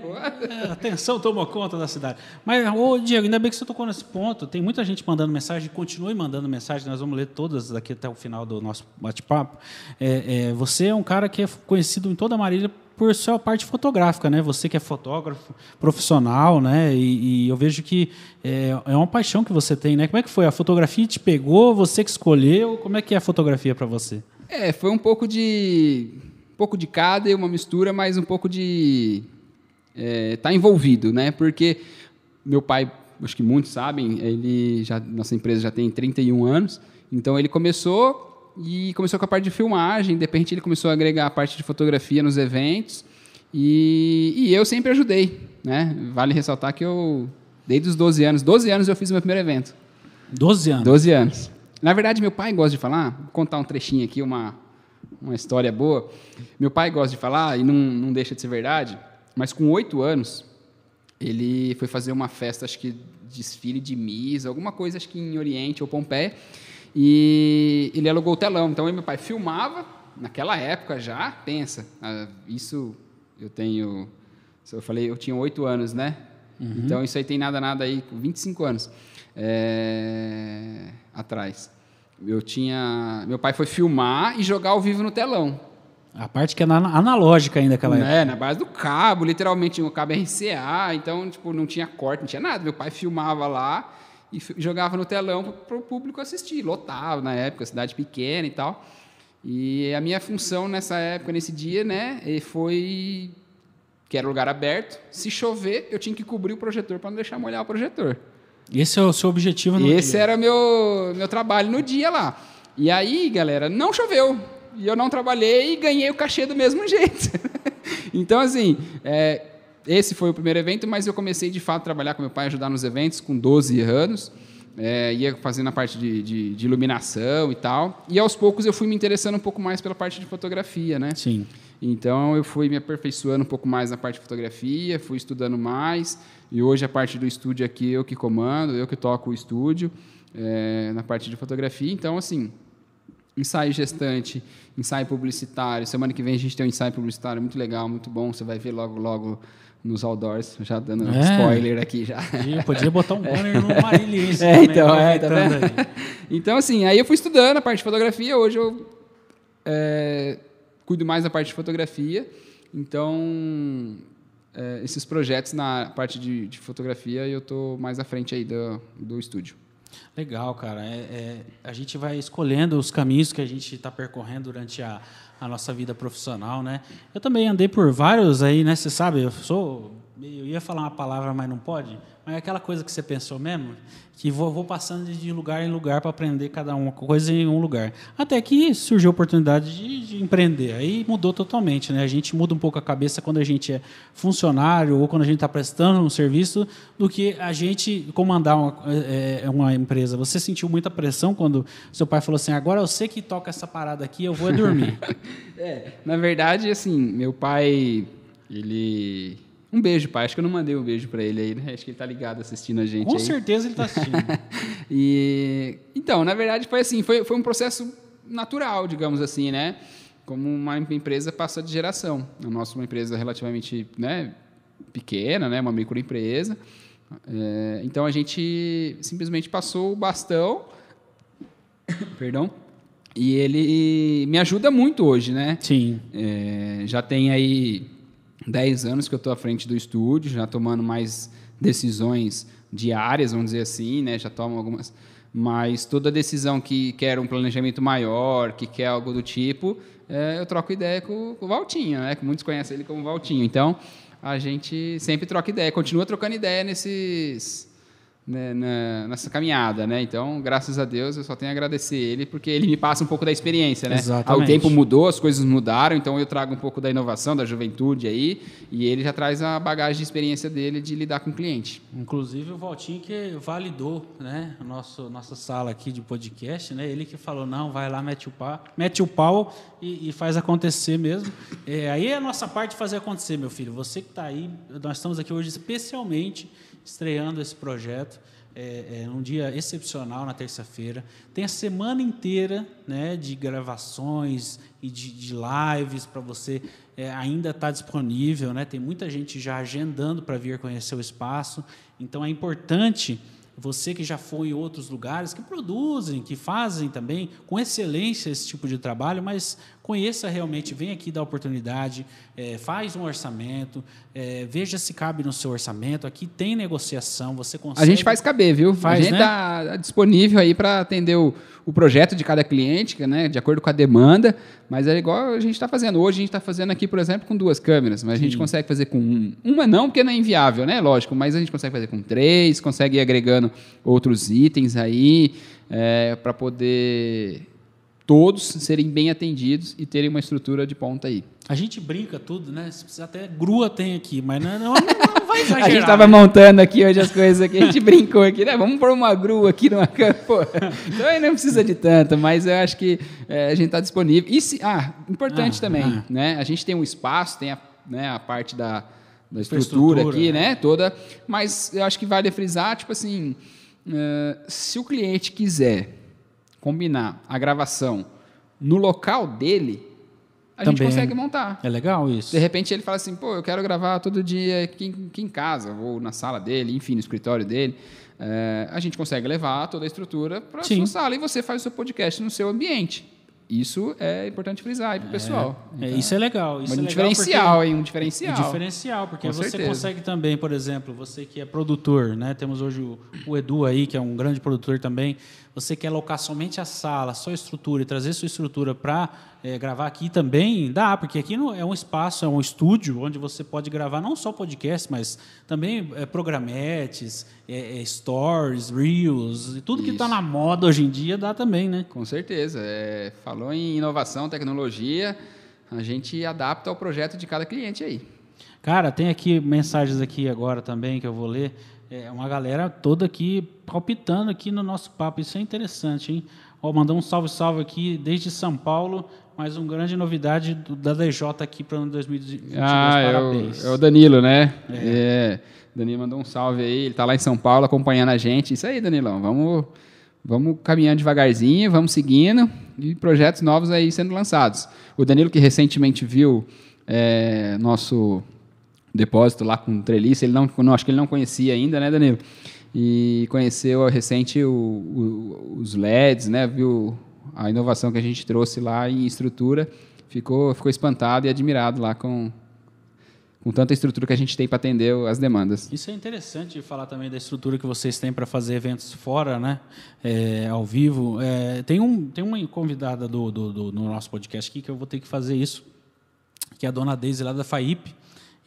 É, atenção, tomou conta da cidade. Mas, ô, Diego, ainda bem que você tocou nesse ponto. Tem muita gente mandando mensagem, continue mandando mensagem, nós vamos ler todas daqui até o final do nosso bate-papo. É, é, você é um cara que é conhecido em toda a Marília por sua parte fotográfica, né? Você que é fotógrafo profissional, né? E, e, eu vejo que é, é uma paixão que você tem, né? Como é que foi? A fotografia te pegou? Você que escolheu? Como é que é a fotografia para você? É, foi um pouco de um pouco de cada e uma mistura, mas um pouco de é, tá envolvido, né? Porque meu pai, acho que muitos sabem, ele já nossa empresa já tem 31 anos, então ele começou e começou com a parte de filmagem, de repente ele começou a agregar a parte de fotografia nos eventos, e, e eu sempre ajudei, né? Vale ressaltar que eu, desde os 12 anos, 12 anos eu fiz o meu primeiro evento. 12 anos? 12 anos. Na verdade, meu pai gosta de falar, vou contar um trechinho aqui, uma, uma história boa. Meu pai gosta de falar, e não, não deixa de ser verdade, mas com 8 anos, ele foi fazer uma festa, acho que desfile de Miss, alguma coisa, acho que em Oriente ou Pompeia, e ele alugou o telão. Então, meu pai filmava, naquela época já, pensa, isso eu tenho, eu falei, eu tinha oito anos, né? Uhum. Então, isso aí tem nada, nada aí, 25 anos é, atrás. Eu tinha, meu pai foi filmar e jogar ao vivo no telão. A parte que é analógica ainda aquela época. É, na base do cabo, literalmente, o cabo RCA, então, tipo, não tinha corte, não tinha nada. Meu pai filmava lá e jogava no telão para o público assistir. Lotava na época, cidade pequena e tal. E a minha função nessa época, nesse dia, né, foi que era lugar aberto. Se chover, eu tinha que cobrir o projetor para não deixar molhar o projetor. Esse é o seu objetivo no Esse dia. era meu meu trabalho no dia lá. E aí, galera, não choveu. E eu não trabalhei e ganhei o cachê do mesmo jeito. então, assim, é, esse foi o primeiro evento, mas eu comecei de fato a trabalhar com meu pai, ajudar nos eventos com 12 anos. É, ia fazendo a parte de, de, de, iluminação e tal. E aos poucos eu fui me interessando um pouco mais pela parte de fotografia, né? Sim. Então eu fui me aperfeiçoando um pouco mais na parte de fotografia, fui estudando mais. E hoje a parte do estúdio aqui eu que comando, eu que toco o estúdio é, na parte de fotografia. Então, assim, ensaio gestante, ensaio publicitário. Semana que vem a gente tem um ensaio publicitário muito legal, muito bom. Você vai ver logo, logo nos outdoors, já dando é. spoiler aqui já. Podia, podia botar um banner no Mariliense é, então, é, tá Então, assim, aí eu fui estudando a parte de fotografia, hoje eu é, cuido mais da parte de fotografia, então é, esses projetos na parte de, de fotografia eu estou mais à frente aí do, do estúdio. Legal, cara. É, é, a gente vai escolhendo os caminhos que a gente está percorrendo durante a, a nossa vida profissional, né? Eu também andei por vários aí, né? Você sabe, eu sou, eu ia falar uma palavra, mas não pode. Mas é aquela coisa que você pensou mesmo, que vou, vou passando de lugar em lugar para aprender cada uma coisa em um lugar. Até que surgiu a oportunidade de, de, empreender. Aí mudou totalmente, né? A gente muda um pouco a cabeça quando a gente é funcionário ou quando a gente está prestando um serviço do que a gente comandar uma, é, é, uma empresa. Você sentiu muita pressão quando seu pai falou assim: agora eu sei que toca essa parada aqui, eu vou dormir. é, na verdade, assim, meu pai, ele um beijo, pai. Acho que eu não mandei um beijo para ele aí, né? Acho que ele tá ligado assistindo a gente. Com aí. certeza ele está assistindo. e então, na verdade, foi assim, foi, foi um processo natural, digamos assim, né? Como uma empresa passa de geração. A nossa é uma empresa relativamente, né, pequena, né, uma microempresa. É, então a gente simplesmente passou o bastão, perdão, e ele me ajuda muito hoje, né? Sim. É, já tem aí 10 anos que eu estou à frente do estúdio, já tomando mais decisões diárias, vamos dizer assim, né? Já tomo algumas. Mas toda decisão que quer um planejamento maior, que quer algo do tipo, é, eu troco ideia com, com, o Valtinho, né? Que muitos conhecem ele como Valtinho. Então, a gente sempre troca ideia, continua trocando ideia nesses, né, na, nessa caminhada, né? Então, graças a Deus, eu só tenho a agradecer ele, porque ele me passa um pouco da experiência, né? Exatamente. O tempo mudou, as coisas mudaram, então eu trago um pouco da inovação, da juventude aí, e ele já traz a bagagem de experiência dele de lidar com o cliente. Inclusive o Valtinho que validou, né, nosso, nossa sala aqui de podcast, né? Ele que falou não, vai lá, mete o pau, mete o pau e, e faz acontecer mesmo. É, aí é a nossa parte de fazer acontecer, meu filho. Você que está aí, nós estamos aqui hoje especialmente estreando esse projeto. É, é um dia excepcional na terça-feira. Tem a semana inteira né, de gravações e de, de lives para você é, ainda estar tá disponível. Né? Tem muita gente já agendando para vir conhecer o espaço. Então é importante você que já foi em outros lugares, que produzem, que fazem também com excelência esse tipo de trabalho, mas conheça realmente, vem aqui dar oportunidade, é, faz um orçamento, é, veja se cabe no seu orçamento. Aqui tem negociação, você consegue. A gente faz caber, viu? Faz, a gente está né? disponível aí para atender o, o projeto de cada cliente, né, de acordo com a demanda. Mas é igual a gente está fazendo. Hoje a gente está fazendo aqui, por exemplo, com duas câmeras, mas a gente consegue fazer com um. Uma não, porque não é inviável, né? Lógico, mas a gente consegue fazer com três, consegue ir agregando outros itens aí é, para poder todos serem bem atendidos e terem uma estrutura de ponta aí. A gente brinca tudo, né? Se precisar até grua tem aqui, mas não, não, não vai exagerar. a gente estava né? montando aqui hoje as coisas aqui, a gente brincou aqui, né? Vamos pôr uma grua aqui numa Pô, então aí não precisa de tanto, mas eu acho que é, a gente está disponível. E se, ah, importante ah, também, ah. né? A gente tem um espaço, tem a, né, a parte da, da estrutura, estrutura aqui, né? Toda, mas eu acho que vale frisar, tipo assim, uh, se o cliente quiser combinar a gravação no local dele, a Também gente consegue montar. É legal isso. De repente ele fala assim, pô, eu quero gravar todo dia aqui, aqui em casa, ou na sala dele, enfim, no escritório dele. É, a gente consegue levar toda a estrutura para a sua sala e você faz o seu podcast no seu ambiente. Isso é importante frisar aí para o pessoal. É, então, isso é legal. Isso um é diferencial, hein? Um diferencial. Um diferencial, porque Com você certeza. consegue também, por exemplo, você que é produtor, né? Temos hoje o, o Edu aí, que é um grande produtor também você quer alocar somente a sala, só a estrutura e trazer sua estrutura para é, gravar aqui também, dá, porque aqui é um espaço, é um estúdio onde você pode gravar não só podcast, mas também é, programetes, é, stories, reels, e tudo Isso. que está na moda hoje em dia dá também, né? Com certeza. É, falou em inovação, tecnologia, a gente adapta ao projeto de cada cliente aí. Cara, tem aqui mensagens aqui agora também que eu vou ler. É uma galera toda aqui palpitando aqui no nosso papo. Isso é interessante, hein? Ó, mandou um salve, salve aqui desde São Paulo. Mais uma grande novidade do, da DJ aqui para o ano 2022. Ah, Parabéns. É o, é o Danilo, né? É. é. Danilo mandou um salve aí. Ele está lá em São Paulo acompanhando a gente. Isso aí, Danilão. Vamos, vamos caminhando devagarzinho, vamos seguindo e projetos novos aí sendo lançados. O Danilo que recentemente viu é, nosso depósito lá com treliça. Ele não, não, acho que ele não conhecia ainda, né, Danilo? E conheceu recente o, o, os LEDs, né? Viu a inovação que a gente trouxe lá em estrutura. Ficou, ficou espantado e admirado lá com, com tanta estrutura que a gente tem para atender as demandas. Isso é interessante falar também da estrutura que vocês têm para fazer eventos fora, né? É, ao vivo. É, tem, um, tem uma convidada do, do, do, no nosso podcast aqui que eu vou ter que fazer isso, que é a dona Deise lá da FAIP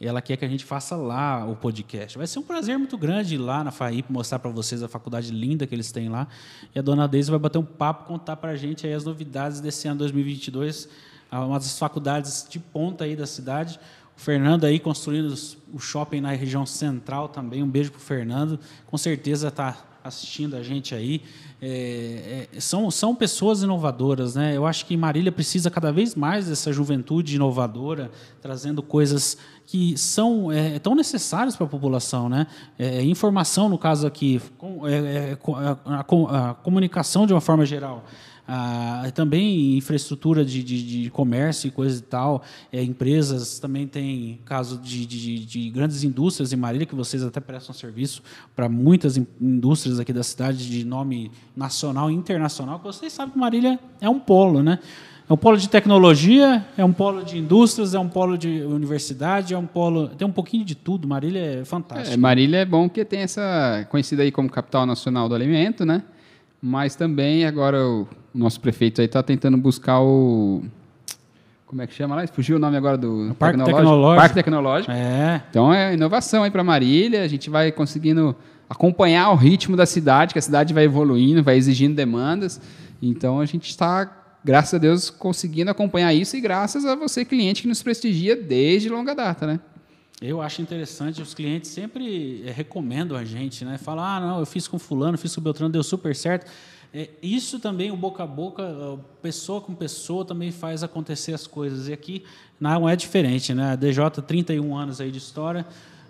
ela quer que a gente faça lá o podcast. Vai ser um prazer muito grande ir lá na FAIP, mostrar para vocês a faculdade linda que eles têm lá. E a dona Deise vai bater um papo, contar para a gente as novidades desse ano 2022, uma das faculdades de ponta aí da cidade. O Fernando aí construindo o shopping na região central também. Um beijo para o Fernando. Com certeza está assistindo a gente aí. É, é, são, são pessoas inovadoras. Né? Eu acho que Marília precisa cada vez mais dessa juventude inovadora, trazendo coisas que são é, tão necessárias para a população. Né? É, informação, no caso aqui, com, é, é, a, a, a comunicação de uma forma geral. Ah, também infraestrutura de, de, de, comércio e coisa e tal. É, empresas também tem caso de, de, de, grandes indústrias em Marília, que vocês até prestam serviço para muitas indústrias aqui da cidade de nome nacional e internacional. Vocês sabem que Marília é um polo, né? É um polo de tecnologia, é um polo de indústrias, é um polo de universidade, é um polo. Tem um pouquinho de tudo. Marília é fantástico. É, Marília é bom porque tem essa. conhecida aí como capital nacional do alimento, né? Mas também agora o nosso prefeito aí está tentando buscar o. Como é que chama lá? Fugiu o nome agora do o Parque Tecnológico. Parque Tecnológico. É. Então é inovação aí para Marília. A gente vai conseguindo acompanhar o ritmo da cidade, que a cidade vai evoluindo, vai exigindo demandas. Então a gente está, graças a Deus, conseguindo acompanhar isso e graças a você, cliente, que nos prestigia desde longa data, né? Eu acho interessante, os clientes sempre é, recomendam a gente, né? Falam, ah, não, eu fiz com fulano, fiz com Beltrano, deu super certo. É, isso também, o boca a boca, pessoa com pessoa, também faz acontecer as coisas. E aqui não é diferente, né? A DJ, 31 anos aí de história,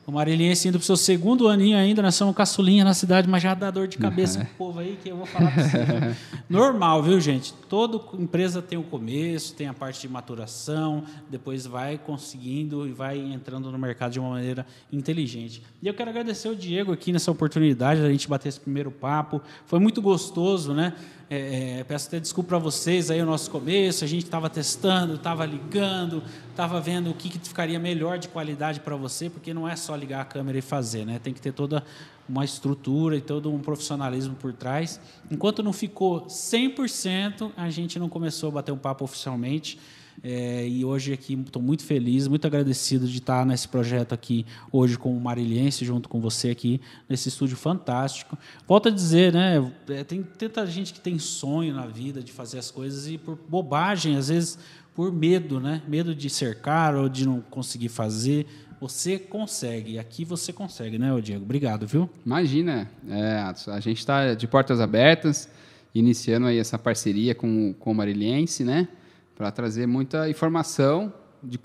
o Mariliense indo para o seu segundo aninho ainda, nós somos caçulinha na cidade, mas já dá dor de cabeça uhum. pro povo aí, que eu vou falar para você. Normal, viu, gente? Toda empresa tem o começo, tem a parte de maturação, depois vai conseguindo e vai entrando no mercado de uma maneira inteligente. E eu quero agradecer o Diego aqui nessa oportunidade da gente bater esse primeiro papo. Foi muito gostoso, né? É, é, peço até desculpa para vocês aí o nosso começo, a gente estava testando, estava ligando, estava vendo o que, que ficaria melhor de qualidade para você, porque não é só ligar a câmera e fazer, né? Tem que ter toda uma estrutura e todo um profissionalismo por trás. Enquanto não ficou 100%, a gente não começou a bater um papo oficialmente. É, e hoje aqui estou muito feliz, muito agradecido de estar nesse projeto aqui hoje com o Mariliense, junto com você aqui, nesse estúdio fantástico. Volto a dizer, né? É, tem tanta gente que tem sonho na vida de fazer as coisas e por bobagem, às vezes por medo, né? Medo de ser caro ou de não conseguir fazer. Você consegue, aqui você consegue, né, Diego? Obrigado, viu? Imagina, é, a gente está de portas abertas, iniciando aí essa parceria com, com o Mariliense, né? para trazer muita informação de,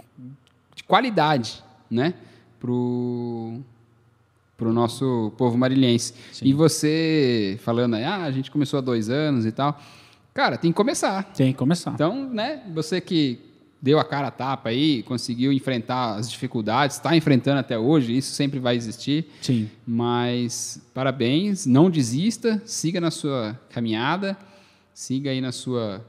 de qualidade né, para o nosso povo marilhense. Sim. E você falando aí, ah, a gente começou há dois anos e tal. Cara, tem que começar. Tem que começar. Então, né, você que deu a cara a tapa aí, conseguiu enfrentar as dificuldades, está enfrentando até hoje, isso sempre vai existir. Sim. Mas parabéns, não desista, siga na sua caminhada, siga aí na sua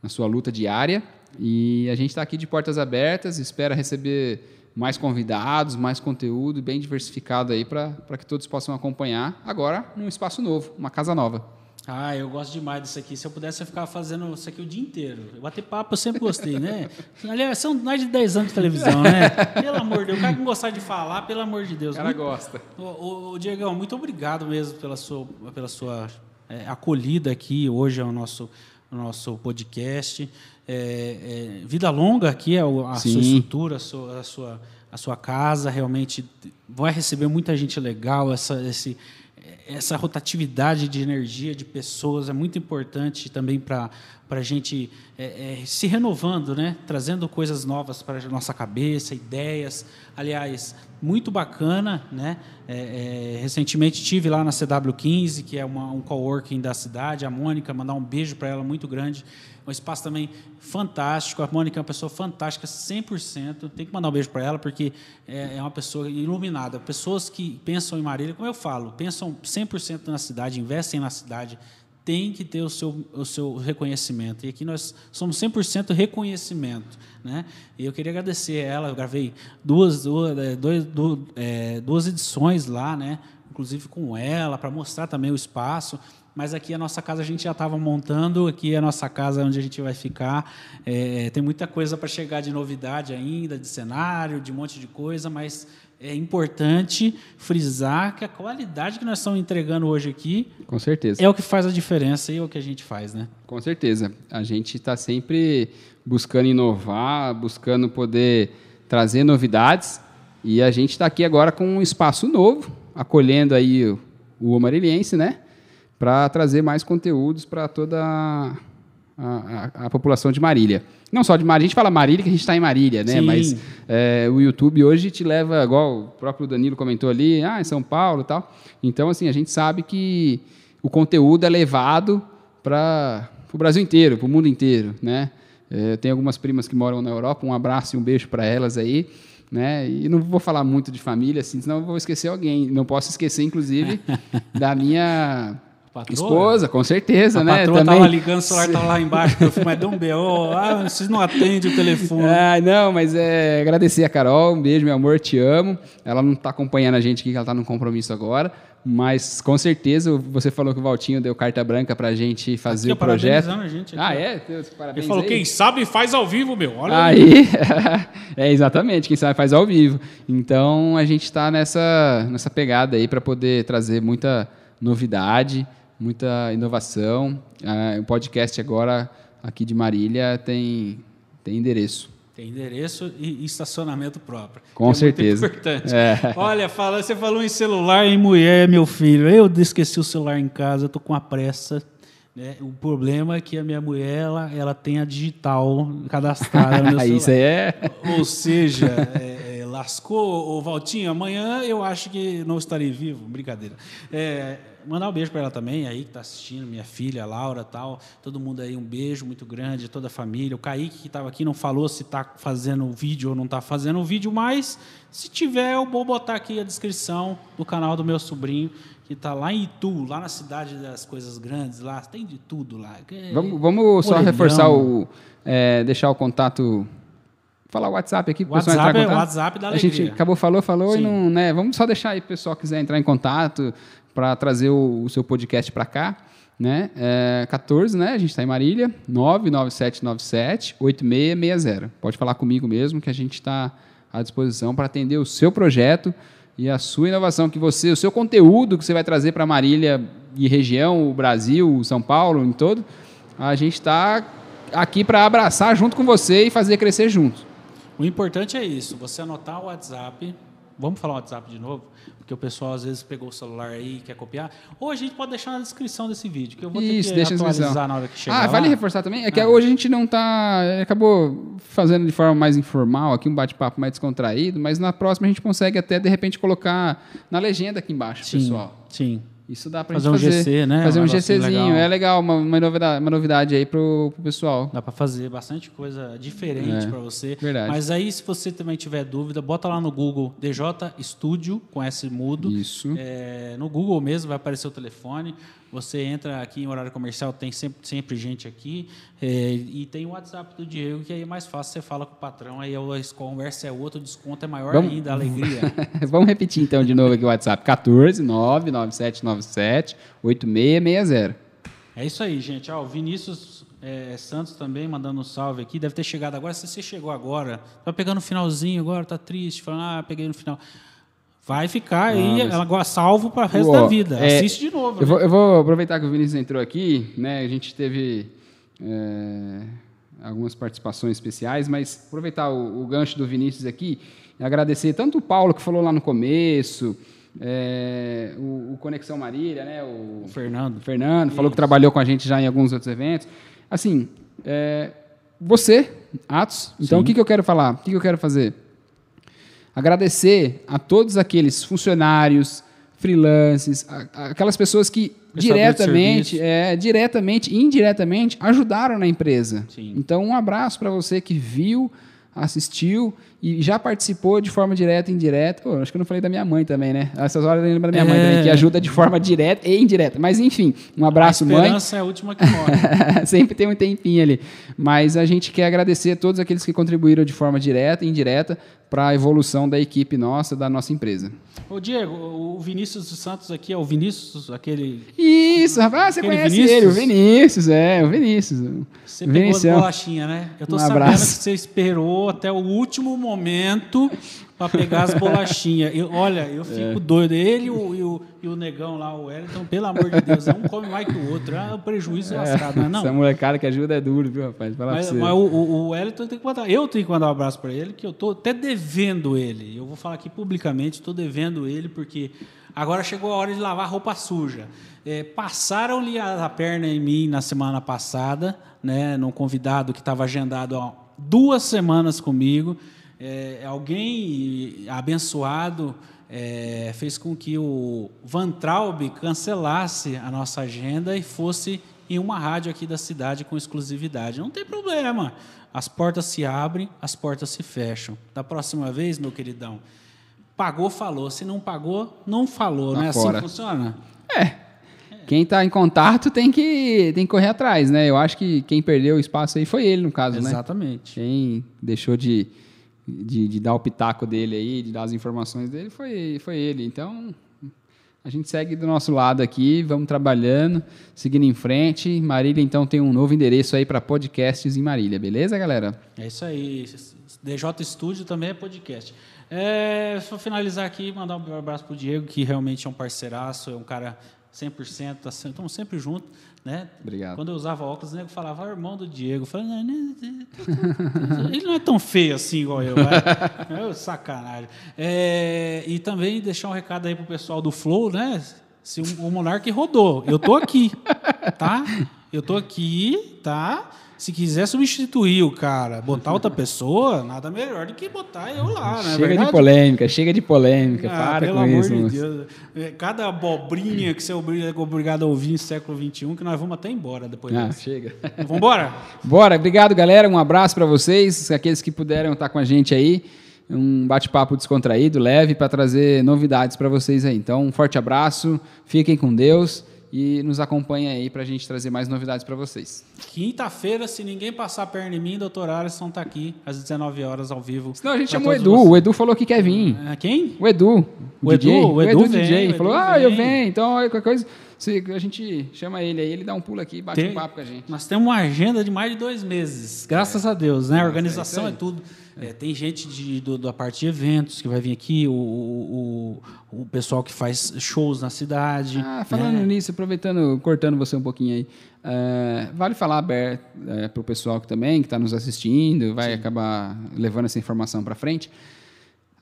na sua luta diária. E a gente está aqui de portas abertas, espera receber mais convidados, mais conteúdo bem diversificado aí para que todos possam acompanhar agora num espaço novo, uma casa nova. Ah, eu gosto demais disso aqui. Se eu pudesse, eu ficava fazendo isso aqui o dia inteiro. Bater papo eu sempre gostei, né? Aliás, são mais de 10 anos de televisão, né? Pelo amor de Deus. O cara que gostar de falar, pelo amor de Deus. O cara muito... gosta. O, o, Diegão, muito obrigado mesmo pela sua, pela sua é, acolhida aqui hoje ao nosso no nosso podcast. É, é, vida longa aqui é a sua estrutura, a sua, a sua, a sua casa. Realmente vai receber muita gente legal. Essa, esse, essa rotatividade de energia de pessoas é muito importante também para a gente é, é, se renovando, né? trazendo coisas novas para a nossa cabeça, ideias. Aliás, muito bacana. Né? É, é recentemente tive lá na CW15, que é uma, um coworking da cidade, a Mônica, mandar um beijo para ela muito grande um espaço também fantástico. A Mônica é uma pessoa fantástica, 100%. Tem que mandar um beijo para ela, porque é, é uma pessoa iluminada. Pessoas que pensam em Marília, como eu falo, pensam 100% na cidade, investem na cidade, tem que ter o seu, o seu reconhecimento. E aqui nós somos 100% reconhecimento. Né? E eu queria agradecer a ela, eu gravei duas, duas, é, duas, é, duas edições lá, né? inclusive com ela, para mostrar também o espaço mas aqui a nossa casa a gente já estava montando, aqui é a nossa casa onde a gente vai ficar. É, tem muita coisa para chegar de novidade ainda, de cenário, de um monte de coisa, mas é importante frisar que a qualidade que nós estamos entregando hoje aqui com certeza é o que faz a diferença e é o que a gente faz, né? Com certeza. A gente está sempre buscando inovar, buscando poder trazer novidades e a gente está aqui agora com um espaço novo, acolhendo aí o, o né? para trazer mais conteúdos para toda a, a, a, população de Marília. Não só de Marília, a gente fala Marília que a gente está em Marília, né? Sim. Mas é, o YouTube hoje te leva, igual o próprio Danilo comentou ali, ah, em São Paulo e tal. Então, assim, a gente sabe que o conteúdo é levado para o Brasil inteiro, para o mundo inteiro, né? É, tem algumas primas que moram na Europa, um abraço e um beijo para elas aí. Né? E não vou falar muito de família, assim, senão eu vou esquecer alguém. Não posso esquecer, inclusive, da minha Patroa? Esposa, com certeza, a né? A patroa Também... tava ligando, o celular tava lá embaixo, eu falei, mas deu um B.O., ah, vocês não atendem o telefone. Ah, não, mas é agradecer a Carol, um beijo, meu amor, te amo. Ela não está acompanhando a gente aqui, que ela está num compromisso agora, Mas com certeza você falou que o Valtinho deu carta branca para a gente fazer Aqui, o projeto. A gente aqui, ah, é? Deus, parabéns Ele falou, aí. quem sabe faz ao vivo, meu. Olha Aí, é exatamente, quem sabe faz ao vivo. Então a gente está nessa, nessa pegada aí para poder trazer muita novidade, muita inovação. Ah, o podcast agora aqui de Marília tem, tem endereço. Tem endereço e estacionamento próprio. Com é muito certeza. importante. É. Olha, fala, você falou em celular, em mulher, meu filho. Eu esqueci o celular em casa, tô com a pressa. né? O problema é que a minha mulher ela, ela tem a digital cadastrada no meu celular. Isso aí é. Ou seja, é, lascou o Valtinho. Amanhã eu acho que não estarei vivo. Brincadeira. É, mandar um beijo para ela também, aí que está assistindo, minha filha, Laura tal. Todo mundo aí, um beijo muito grande, toda a família. O Kaique, que estava aqui, não falou se está fazendo o vídeo ou não está fazendo o vídeo, mas se tiver, eu vou botar aqui a descrição do canal do meu sobrinho, que está lá em Itu, lá na cidade das coisas grandes, lá tem de tudo lá. É, Vamos, vamos só reforçar o. é, deixar o contato. Falar o WhatsApp aqui o pessoal entrar WhatsApp em é o contato. WhatsApp da A gente alegria. acabou, falou, falou Sim. e não. Né, vamos só deixar aí o pessoal que quiser entrar em contato para trazer o, o seu podcast para cá. Né? É, 14, né? A gente está em Marília, 99797 8660. Pode falar comigo mesmo que a gente está à disposição para atender o seu projeto e a sua inovação que você, o seu conteúdo que você vai trazer para Marília e região, o Brasil, o São Paulo, em todo. A gente está aqui para abraçar junto com você e fazer crescer junto. O importante é isso, você anotar o WhatsApp. Vamos falar o WhatsApp de novo? Porque o pessoal às vezes pegou o celular aí e quer copiar. Ou a gente pode deixar na descrição desse vídeo, que eu vou Isso, ter que atualizar na hora que chegar Ah, lá. vale reforçar também? É que Ah. hoje a gente não está. Acabou fazendo de forma mais informal, aqui um bate-papo mais descontraído, mas na próxima a gente consegue até, de repente, colocar na legenda aqui embaixo, Sim, pessoal. sim. Isso dá pra Fazer gente um fazer. GC, né? Fazer Um um, GCzinho. legal. É legal, uma, uma novidade, uma novidade aí pro, pro pessoal. Dá para fazer bastante coisa diferente É, para você. verdade. Mas aí, se você também tiver dúvida, bota lá no Google DJ Studio com S mudo. Isso. É, no Google mesmo vai aparecer o telefone. Você entra aqui em horário comercial, tem sempre, sempre gente aqui. É, e tem o WhatsApp do Diego, que aí é mais fácil, você fala com o patrão, aí a conversa é outra, o desconto é maior Vamos- ainda, a alegria. Vamos repetir então de novo aqui o WhatsApp: 14 99797 8660. É isso aí, gente. Ó, o Vinícius é, Santos também mandando um salve aqui. Deve ter chegado agora. Se você chegou agora, tá pegando o finalzinho agora, tá triste, falando, ah, peguei no final. Vai ficar aí, mas- agora salvo para o resto Ó, da vida. é, Assiste de novo. Eu né? vou, eu vou aproveitar que o Vinícius entrou aqui, né? A gente teve é, algumas participações especiais, mas aproveitar o, o gancho do Vinícius aqui e agradecer tanto o Paulo que falou lá no começo, é, o, o Conexão Marília, né? O, O Fernando. o Fernando falou que trabalhou com a gente já em alguns outros eventos. Assim, é, você, Atos. Então, Sim. o que, que eu quero falar? O que, que eu quero fazer? Agradecer a todos aqueles funcionários, freelances, a- a- aquelas pessoas que diretamente, é, diretamente e indiretamente ajudaram na empresa. Sim. Então, um abraço para você que viu, assistiu e já participou de forma direta e indireta. Pô, acho que eu não falei da minha mãe também, né? Essas horas eu lembro da minha mãe É. também, que ajuda de forma direta e indireta. Mas, enfim, um abraço, a mãe. esperança é a última que morre. Sempre tem um tempinho ali. Mas a gente quer agradecer a todos aqueles que contribuíram de forma direta e indireta para a evolução da equipe nossa, da nossa empresa. Ô, Diego, o Vinícius dos Santos aqui é o Vinícius, aquele. Isso, rapaz, você conhece Vinícius? ele, o Vinícius, é, o Vinícius. Você pegou as Vinicião. bolachinhas, né? Eu tô Um sabendo abraço. que você esperou até o último momento para pegar as bolachinhas. Eu- olha, eu fico É. doido. Ele e o, e, o, e o negão lá, o Wellington, pelo amor de Deus, é um come mais que o outro. É um prejuízo lascado, não é não? Essa molecada que ajuda é duro, viu, rapaz? Fala Mas, mas o, o, o Wellington tem que mandar. Eu tenho que mandar um abraço para ele, que eu tô até devendo ele. Eu vou falar aqui publicamente, estou devendo ele, porque agora chegou a hora de lavar roupa suja. É, Passaram-lhe a, a perna em mim na semana passada, né, num convidado que estava agendado há duas semanas comigo. É, alguém abençoado é, fez com que o Van Traub cancelasse a nossa agenda e fosse em uma rádio aqui da cidade com exclusividade. Não tem problema. As portas se abrem, as portas se fecham. Da próxima vez, meu queridão, pagou, falou. Se não pagou, não falou. Tá não é assim fora. que funciona? Quem está em contato tem que, tem que correr atrás, né? Eu acho que quem perdeu o espaço aí foi ele, no caso, né? Exatamente. Quem deixou de, de, de dar o pitaco dele aí, de dar as informações dele, foi, foi ele. Então, A gente segue do nosso lado aqui, vamos trabalhando, seguindo em frente. Marília, então, tem um novo endereço aí para podcasts em Marília, beleza, galera? É isso aí. DJ Studio também é podcast. É, só finalizar aqui, mandar um abraço pro Diego, que realmente é um parceiraço, é um cara 100%, tá, estamos sempre juntos. Né? Obrigado. Quando eu usava óculos, o nego falava, ah, irmão do Diego. Eu não, não, ele não é tão feio assim igual eu. é sacanagem. É, e também deixar um recado aí pro pessoal do Flow, né? Se o, o Monark rodou, eu tô aqui, tá? Eu tô aqui, tá? Se quiser substituir o cara, botar outra pessoa, nada melhor do que botar eu lá, né? Chega de polêmica, chega de polêmica, ah, para pelo com amor isso. De Deus. É, cada abobrinha que você é obrigado a ouvir em século XXI, que nós vamos até embora depois ah, chega. Vamos embora? Bora. Obrigado, galera. Um abraço para vocês, aqueles que puderam estar com a gente aí. Um bate-papo descontraído, leve, para trazer novidades para vocês aí. Então, um forte abraço, fiquem com Deus e nos acompanha aí para a gente trazer mais novidades para vocês. Quinta-feira, se ninguém passar a perna em mim, doutor Alisson está aqui às 19 horas ao vivo. Não, a gente chamou o Edu. Vocês. O Edu falou que quer vir. É, quem? O Edu. O, o Edu, DJ. O Edu, o Edu vem, DJ. O Edu falou, vem. ah, eu venho. Então, qualquer coisa, se a gente chama ele aí, ele dá um pulo aqui, bate Tem, um papo com a gente. Nós temos uma agenda de mais de dois meses, graças é. a Deus, né? A organização é, é tudo. É, tem gente de, do, da parte de eventos que vai vir aqui, o, o, o pessoal que faz shows na cidade. Ah, falando né? nisso, aproveitando, cortando você um pouquinho aí, uh, vale falar aberto é, para o pessoal que também que está nos assistindo, vai Sim. acabar levando essa informação para frente.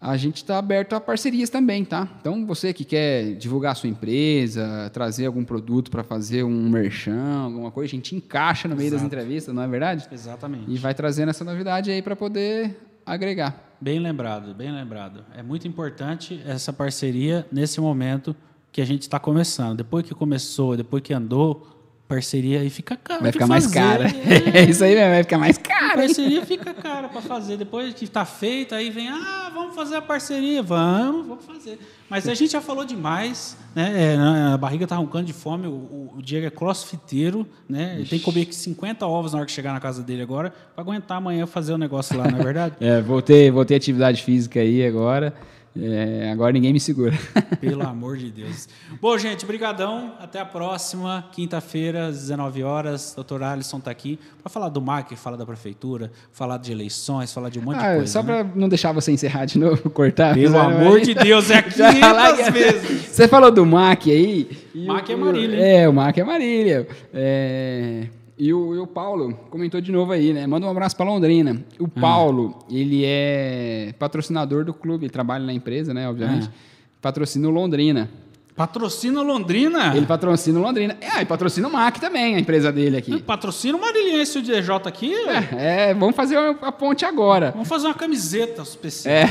A gente está aberto a parcerias também, tá? Então, você que quer divulgar a sua empresa, trazer algum produto para fazer um merchan, alguma coisa, a gente encaixa no meio Exato. das entrevistas, não é verdade? Exatamente. E vai trazendo essa novidade aí para poder agregar. Bem lembrado, bem lembrado. É muito importante essa parceria nesse momento que a gente está começando. Depois que começou, depois que andou, parceria aí fica cara. Vai ficar mais cara. É. isso aí mesmo, vai ficar mais cara. A parceria fica cara para fazer. Depois que está feita, aí vem, ah, vamos fazer a parceria. Vamos, vamos fazer. Mas a gente já falou demais, né? É, a barriga está roncando de fome. O, o, Diego é crossfiteiro, né? Ele tem que comer 50 ovos na hora que chegar na casa dele agora para aguentar amanhã fazer o negócio lá, não é verdade? é, voltei, voltei atividade física aí agora. É, agora ninguém me segura. Pelo amor de Deus. Bom, gente, brigadão. Até a próxima, quinta-feira, às 19 horas. Doutor Alisson está aqui para falar do MAC, falar da prefeitura, falar de eleições, falar de um monte ah, de coisa. Só né? para não deixar você encerrar de novo, cortar. Pelo amor de Deus, é 500 vezes. Você falou do MAC aí. MAC é Marília. É, o MAC é Marília. É... E o, e o, Paulo comentou de novo aí, né? Manda um abraço para Londrina. O ah. Paulo, ele é patrocinador do clube, ele trabalha na empresa, né? Obviamente. Ah. Patrocina o Londrina. Patrocina Londrina? Ele patrocina Londrina. É, e patrocina o MAC também, a empresa dele aqui. Patrocina o Marilhense o DJ aqui? É, é, vamos fazer a ponte agora. Vamos fazer uma camiseta especial. É.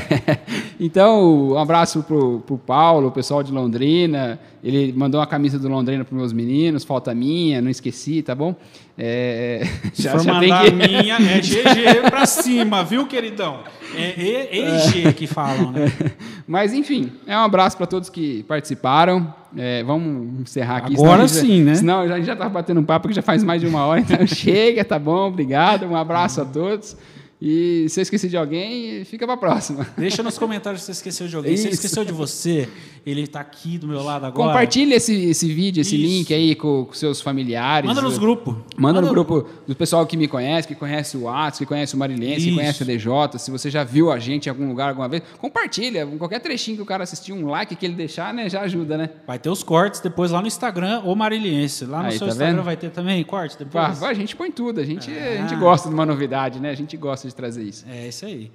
Então, um abraço pro, pro Paulo, o pessoal de Londrina. Ele mandou uma camisa do Londrina para meus meninos, falta minha, não esqueci, tá bom? É, já, for já mandar que... minha, é GG para cima, viu, queridão? É EG que falam, né? Mas, enfim, é um abraço para todos que participaram. É, vamos encerrar aqui. Agora sim, já, né? Senão a gente já estava batendo um papo que já faz mais de uma hora. Então chega, tá bom? Obrigado. Um abraço a todos. E se eu esqueci de alguém, fica para próxima. Deixa nos comentários se você esqueceu de alguém. Isso. Se você esqueceu de você, ele está aqui do meu lado agora. Compartilhe esse, esse vídeo, esse Isso. link aí com, com, seus familiares. Manda nos grupos. Manda, Manda, no grupo do pessoal que me conhece, que conhece o Atos, que conhece o Marilense, que conhece o DJ. Se você já viu a gente em algum lugar alguma vez, compartilha. Qualquer trechinho que o cara assistir, um like que ele deixar, né, já ajuda, né? Vai ter os cortes depois lá no Instagram ou Mariliense. Lá no aí, seu tá Instagram vendo? vai ter também cortes depois? Ah, a gente põe tudo. A gente, ah. a gente gosta de uma novidade, né? A gente gosta de trazer isso. É isso aí.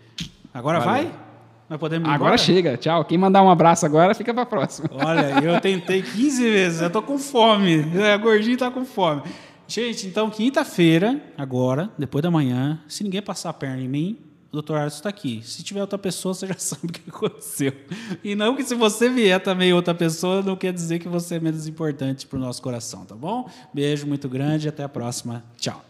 Agora Valeu. vai? Nós podemos Agora embora? chega, tchau. Quem mandar um abraço agora, fica para próxima. Olha, eu tentei 15 vezes, eu tô com fome. A gordinha tá com fome. Gente, então quinta-feira, agora, depois da manhã, se ninguém passar a perna em mim, o doutor Arthur está aqui. Se tiver outra pessoa, você já sabe o que aconteceu. E não que se você vier também outra pessoa, não quer dizer que você é menos importante para o nosso coração, tá bom? Beijo muito grande, até a próxima. Tchau.